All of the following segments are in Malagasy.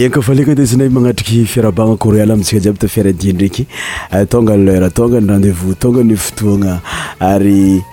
enkafaleka ate sanay magnatriky fiarabagna coréal amintsika jiaby ta fiaradiy ndraiky tongay leur eh, tongany reandezvous tonga ny fotoagna ary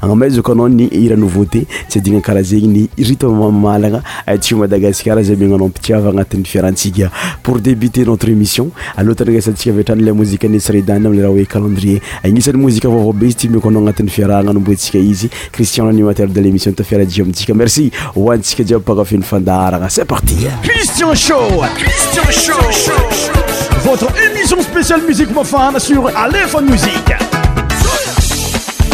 anamezakanao ny ira nouveauté tsy adinakarahazeny n ritmalana tyo madagasar zamenano piiava anati'ny fiarahasika pour débuter notre émission alta'nyesantsika vitranylemoziesrarh oe calendrier agnisan'ny mozika vavabe izy timkoana anatin'ny fiarana ombosika izy cristian animateurde l'émissiontirahi amtsika mercioatsiaiakafnyandarana e parti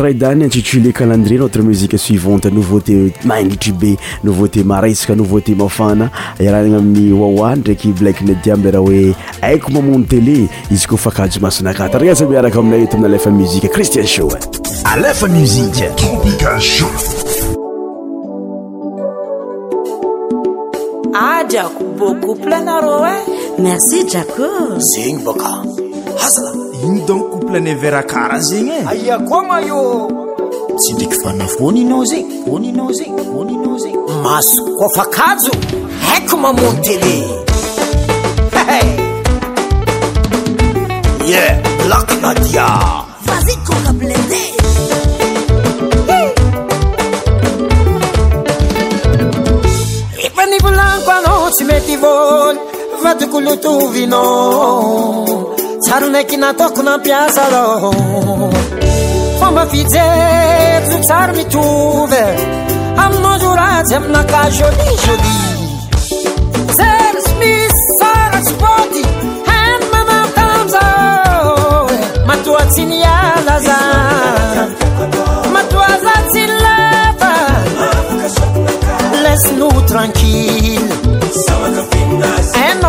raidany intitulé calendrie notre musique suivante nouveauté magitry be nouvauté maraisaka nouveauté mafana irana amin'ny oaoany ndraiky blaknediabyraha hoe haiko mamono télé izy koa fa kajo mahasonakataraasa miaraka aminay t amin'ny alefa muzike cristien sho aefa musie aakbkopare ah, merci ak zeny bôka in dankoplaneverkara zegny e aia ko maio tsy ndraiky fanafonyanao zegnyna zenna zegny masoko kofakajo aiko mamono telé ye blak nadia zkoabl ehfa nivolaniko anao tsy mety vôly fatokolotovinao carnekinatokna piasadoo moba fizerzu carmi tuve amnozuracem nakaĵodišedi cers mis saraş poti emanaa e. matuacinanaza matuazacilet lesnu trankileno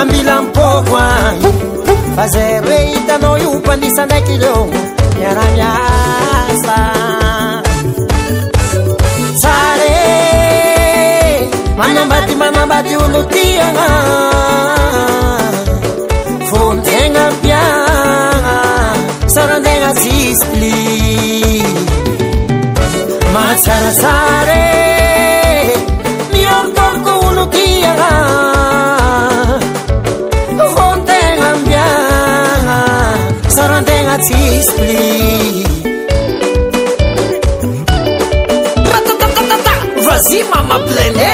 ambilanpokoa fazereitanaoiopandisandaky de miaramiasa sare manambaty mamambaty olo tiaga fontiagnapiaa sarandegna sispli masarasare miankorko olo tiaga sarantegna tsy sypliatatatatata vazi mama blene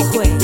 Uruguay.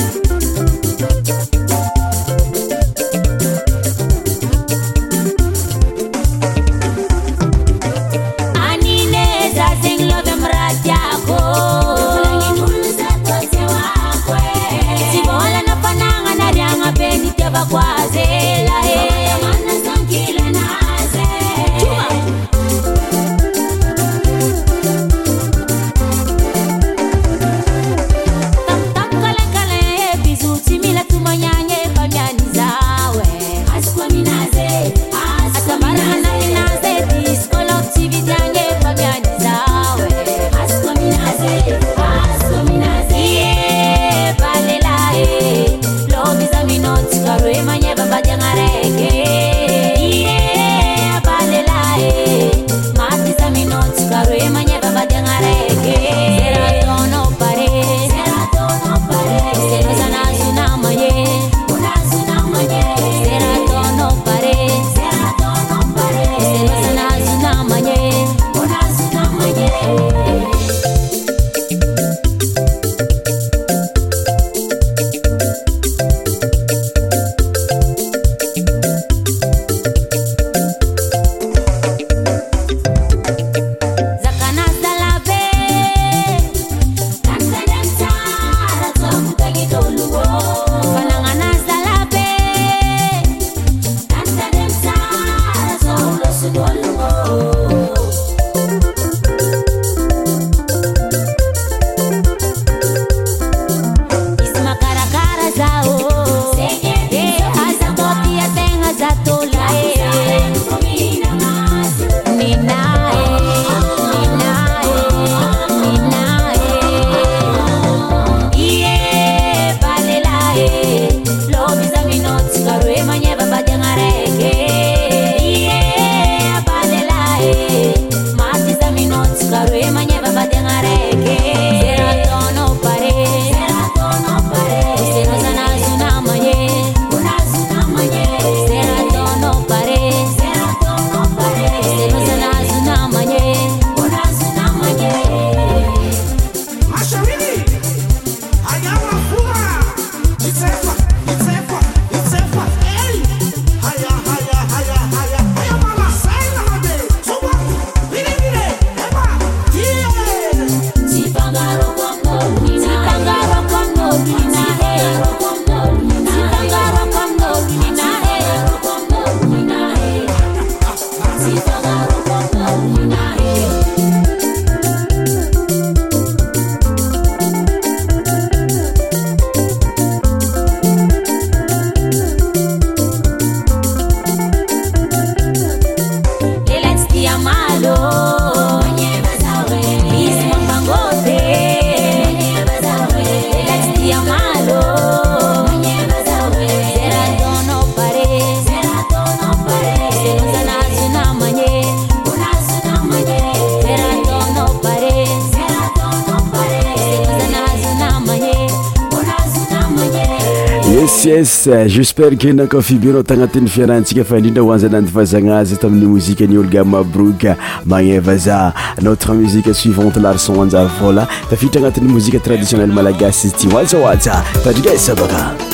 Eh, juspere ke nakafibenao tagnatin'ny fiarahantsika fa indrindra hoanzanandivazagnazy tamin'ny mozika ny olo gamabrok magneva za notre musique suivante larson anjary vola dafidtra agnatin'y mozika traditionnel malagasy izy ty oatsaoatsa tadrikasabaka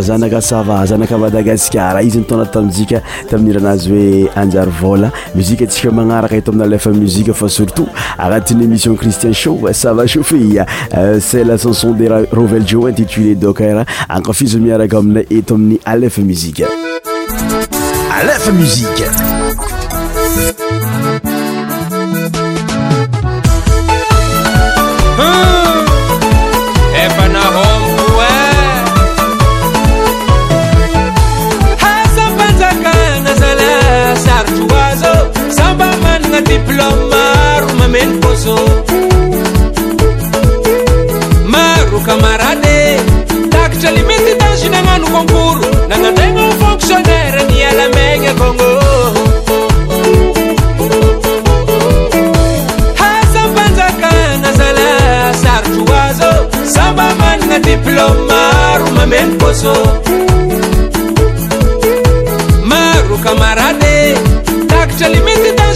zanaka sava zanaka madagascar izy mitona tamozika tamin'niranazy hoe anjary vola muzika tsika manaraka eto amin'ny alefa muzika fa surtout agnatin'y émission christian show sava chaufei euh, c'et la canson de rovell jo intitulé d'ockeur ankafiso miaraka aminay eto amin'ny alefa muzika alefa msik oômarokamary tatra limittazynnano komporo nanaagna fonktionaira ni alamagna konôaapanakana zala sarotro aza sambamanana diplôm maro mameno bôzmaokamarr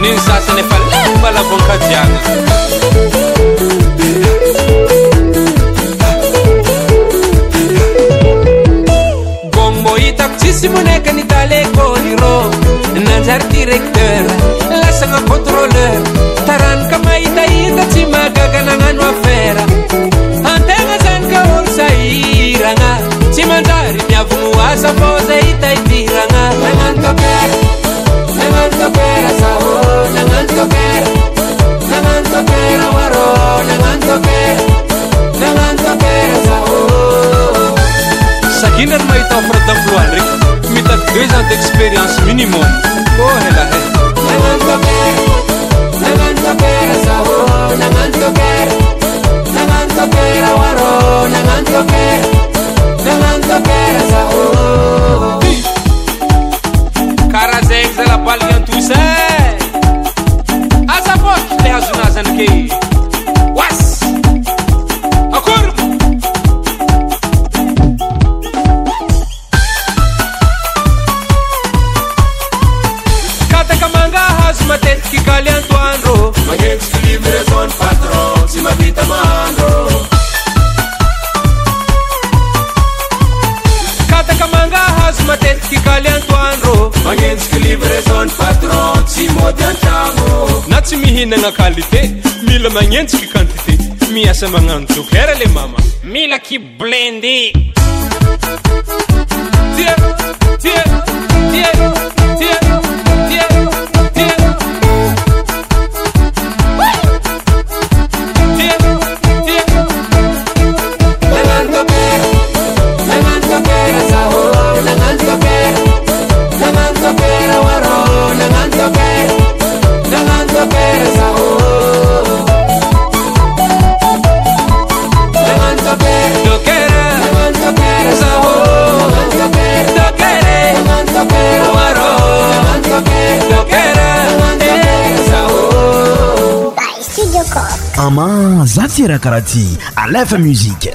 nin sasnepalbala bonkajang zatirakarati alef muziqe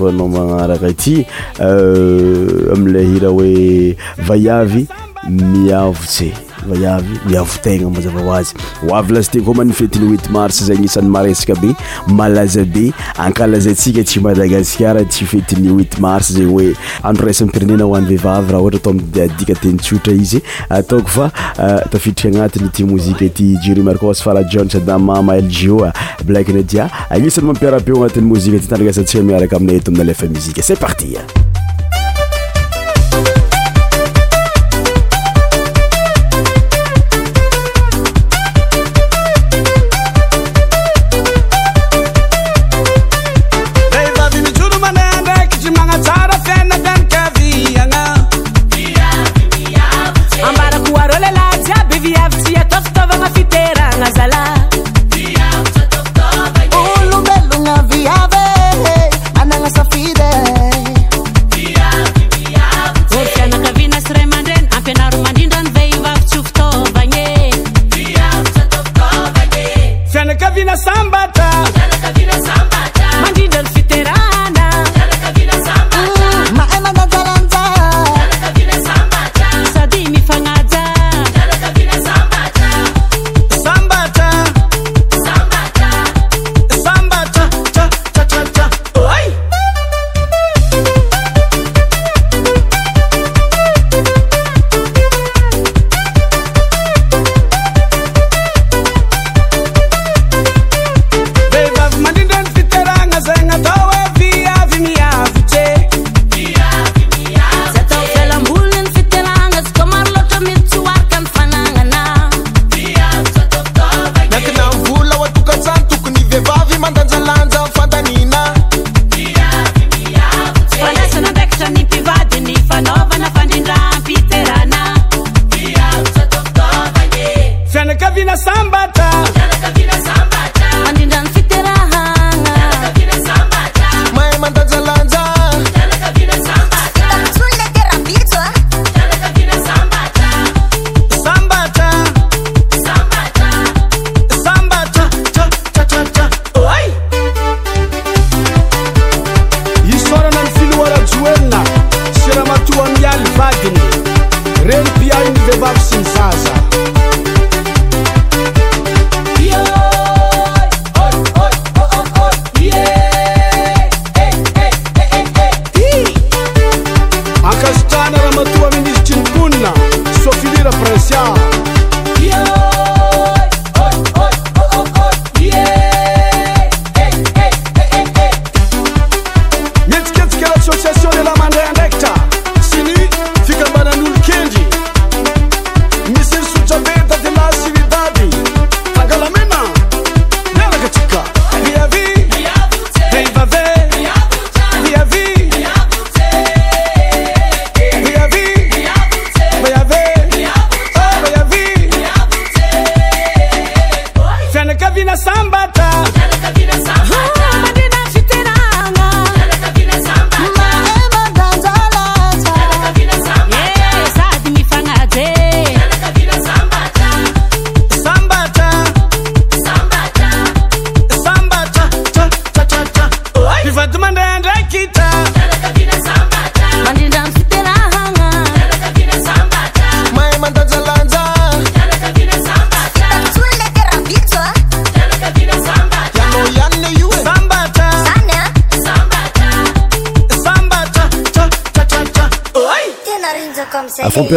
anao magnaraka ity euh, amile hiraha hoe vaiavy miavotsy vaavy miavotena mazava azy avylazat komanfetny mar zanisany maresaka be malazabe akalazasika tymadaasarhnhhatratfitrika anatiymoyjmars fara jn sadyamama ljoblaknaia anisany mampiarapeo anatymozitytanaasatsika miaraka aminay eto amina efami e parti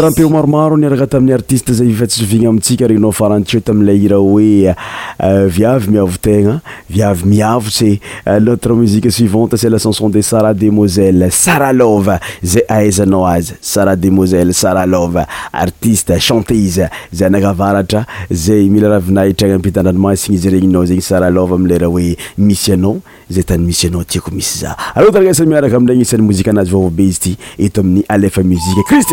ampeo maromaro niaraka tamin'ny artiste zay ifa tsisyvigna amintsika regninao faran ty oe tamile ira hoe euh, viavy miavotegna viavy miavotse notre euh, mosique suivante sa la chanson de sara de moiselle sara lova zay ahaizanao azy sara de moiselle sara lova artiste chanteiza zay anakavaratra zay mila ravina itrana mpida ndranymasign izyregninao zeny sara lôv amilera hoe misy anao zay tany misy anao tiako misy za aotra nasa miaraka amindey gnisany mozika anazy vaovabe izy ty eto amin'ny alefa muzike cristh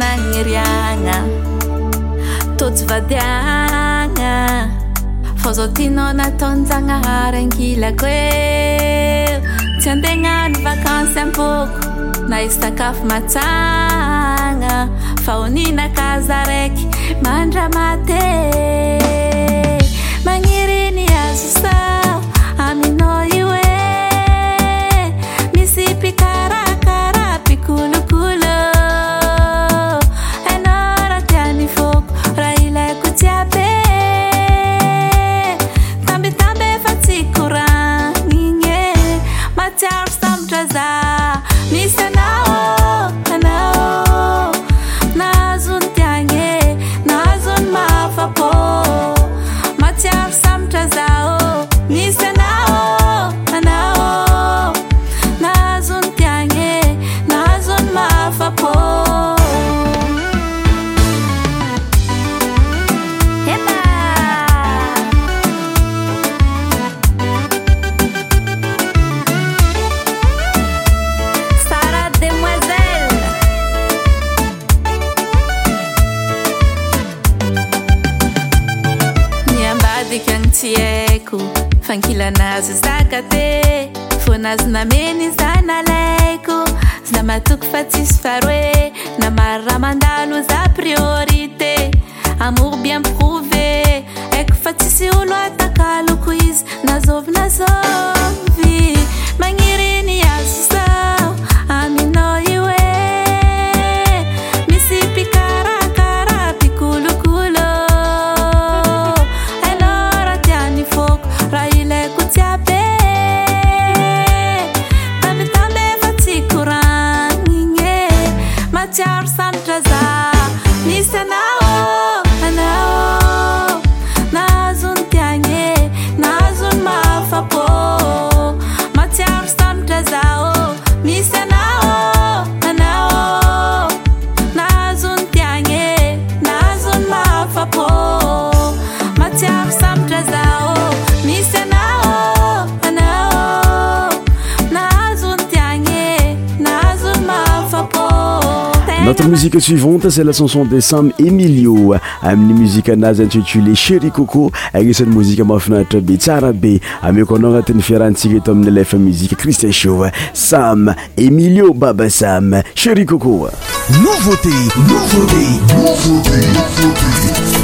naniriagna totsy vadiagna fô zao tinao nataonyjagnahary angilako e tsy andegnany vakansy amboko na izy sakafo matsagna faoninakaza raiky mandramaty magniriny az mosique suivante za la chenson de same emilio amin'ny muzike anazy intitulé cheri coco agnisan'ny mozika mafinahatra be tsara be ameko anao agnatin'ny fiarahantsika eto amin'ny lefa muzike cristien shaa sam emilio baba sam cheri coco nouveauté nouveauté novatnov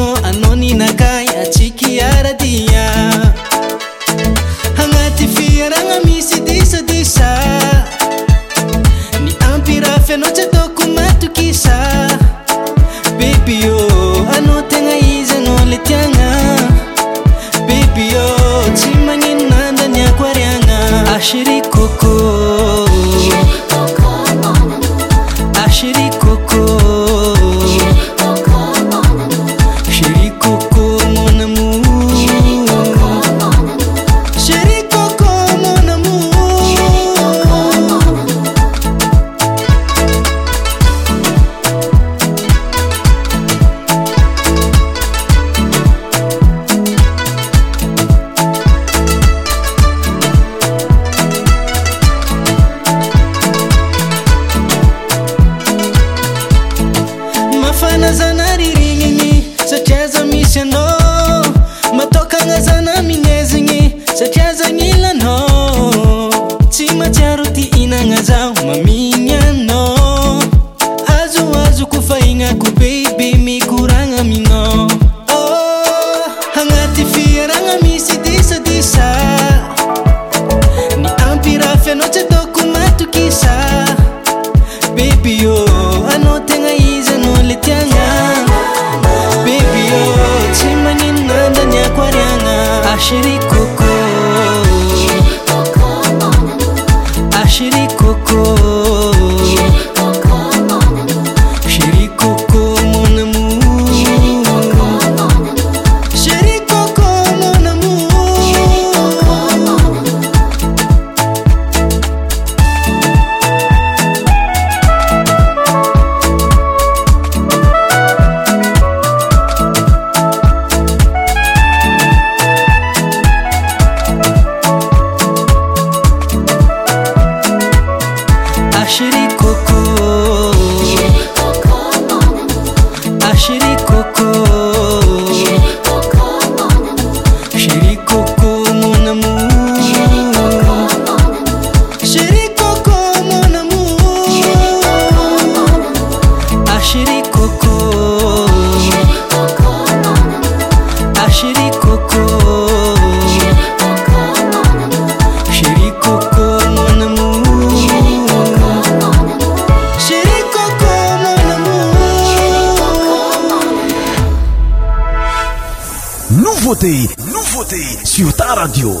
のあのに長 Radio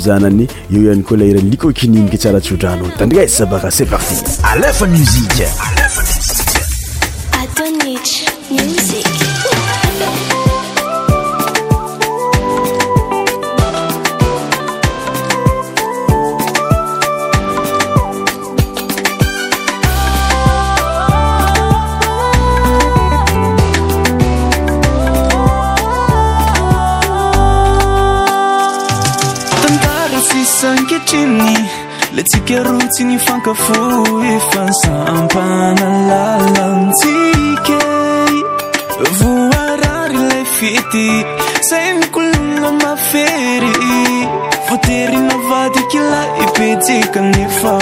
zanany io hany koa leirany likokininiky tsara tsy odrano tanrigazy zabaka sebak alefa muzike la tsika rotsy ny fankafo efa sampana lalantsika voararylay fity sai nikolona mafery vode rinavadykilay betsikanefa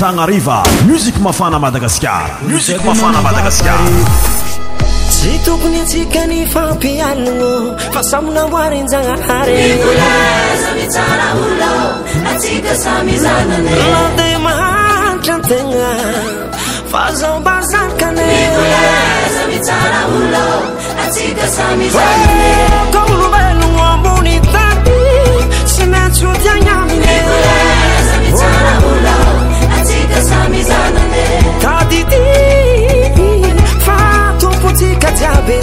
avmsiko mafanamadagasamzik mafana madagasaratsy tokony antsika ny fampialino fa samonamboarin-zanaharyate mahanitra ntegna fa zaobazanakane 的的发多不 تك 家被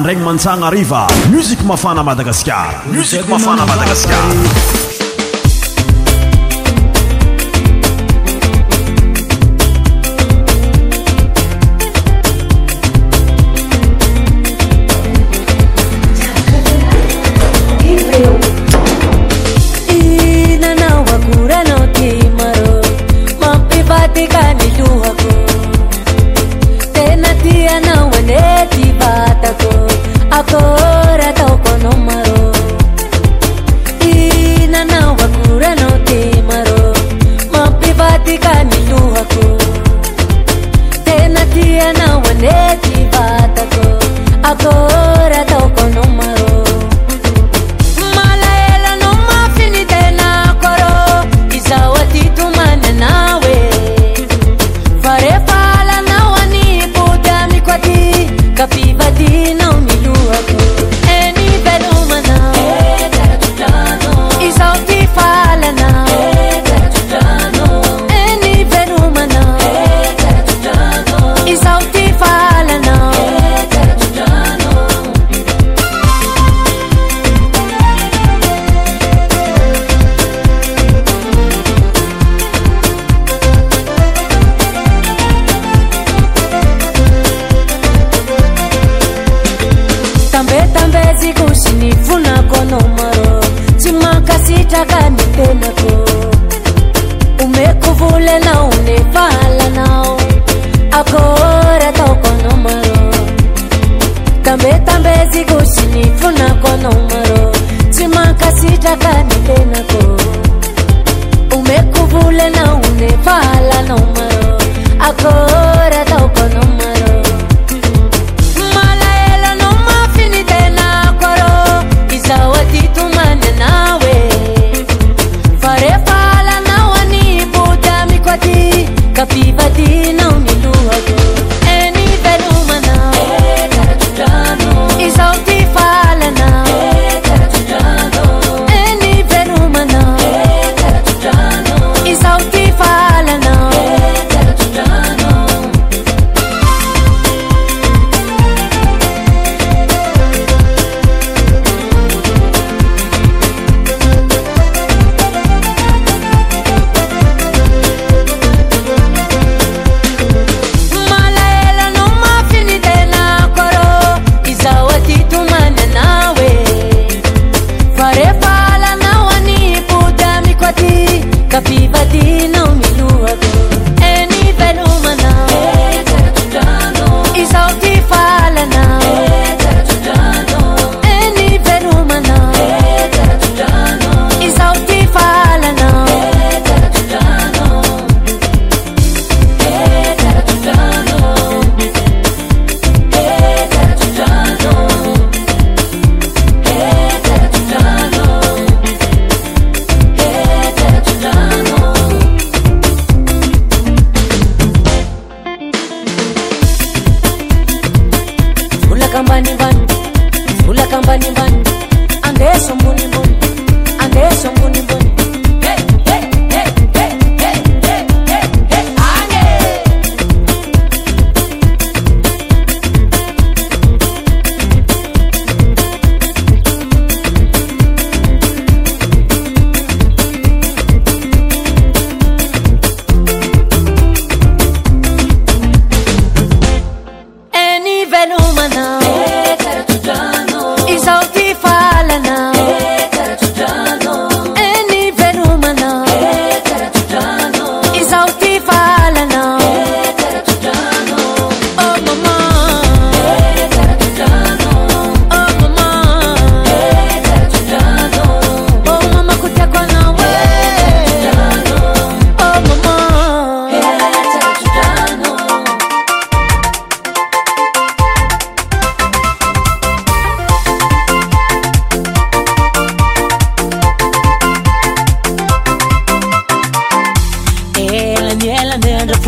ndragny mantsagna ariva muzika mafana madagasikaramuzik mafana madagaskara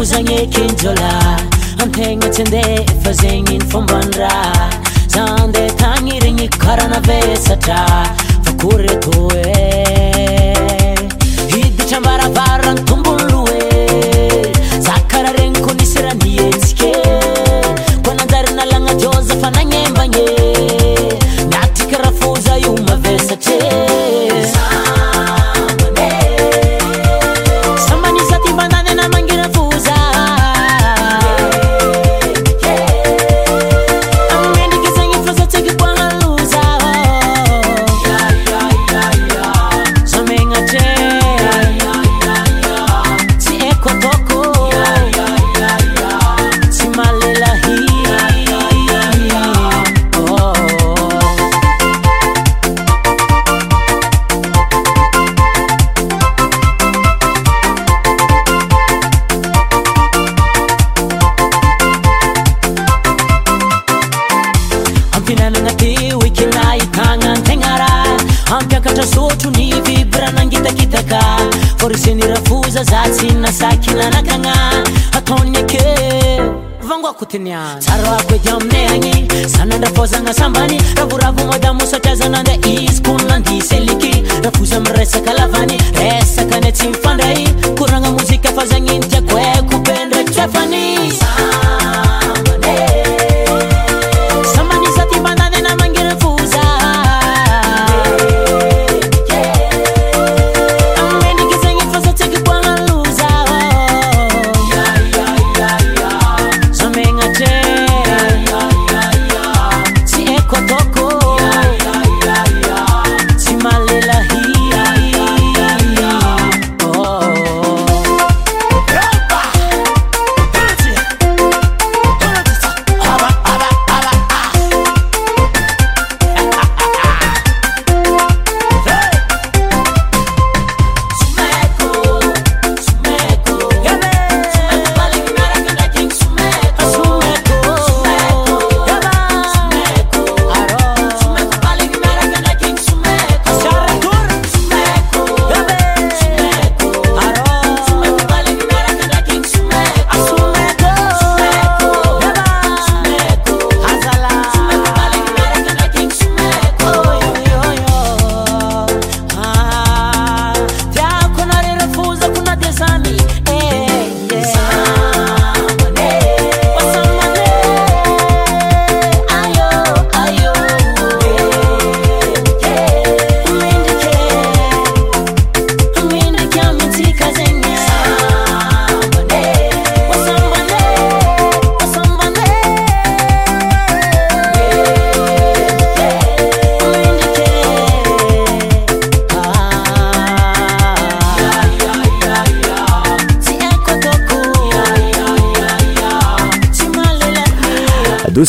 zagne kynjôla antegnatsende fazegni ny fômbanra zande tagny regny karanavesatra vakoreto e vidditrambaravarrantombo ytsaro ako edi amina agny zanandrafôzagna sambany ravoravo madamosatriazananda izy kono nandiseliky rafozy ami'ny resaka lavany resaka ny tsy mifandrahy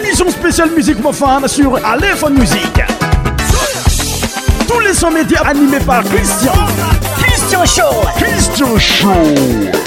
émission spéciale Musique mofane sur Aléphone Musique. Tous les 100 médias animés par Christian. Christian Show. Christian Show.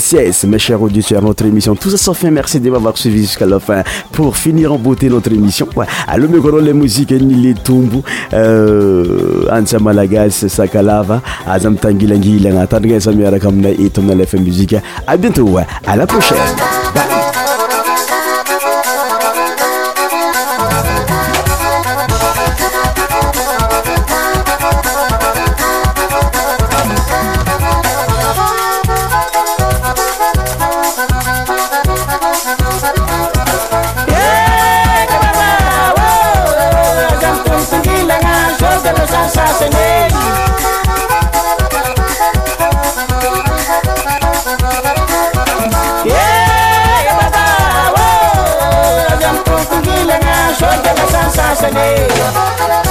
à tous mes chers auditeurs, notre émission. Tout ça sans fin, merci de m'avoir suivi jusqu'à la fin. Pour finir en beauté notre émission, Allô Alors, gros les musiques, les tombes, euh, Ansa Malagas, Sakalava, Azam Tangilangi, Langatanga, Samira Kamna et Tonal FM Musique. À bientôt, à la prochaine. listening.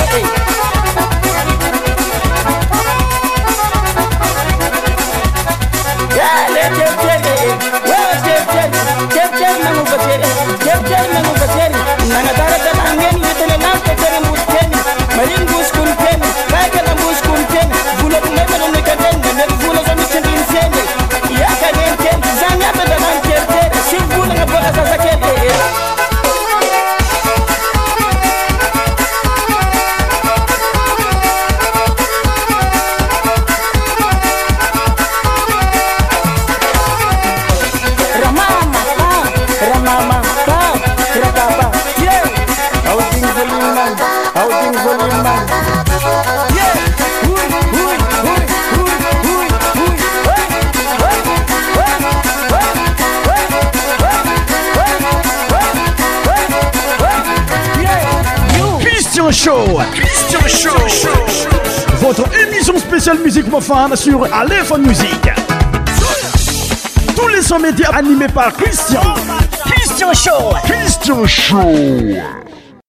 Show. Christian Show. Votre émission spéciale musique profane sur Aléphone Music. Tous les sommets médias animés par Christian. Christian Show. Christian Show.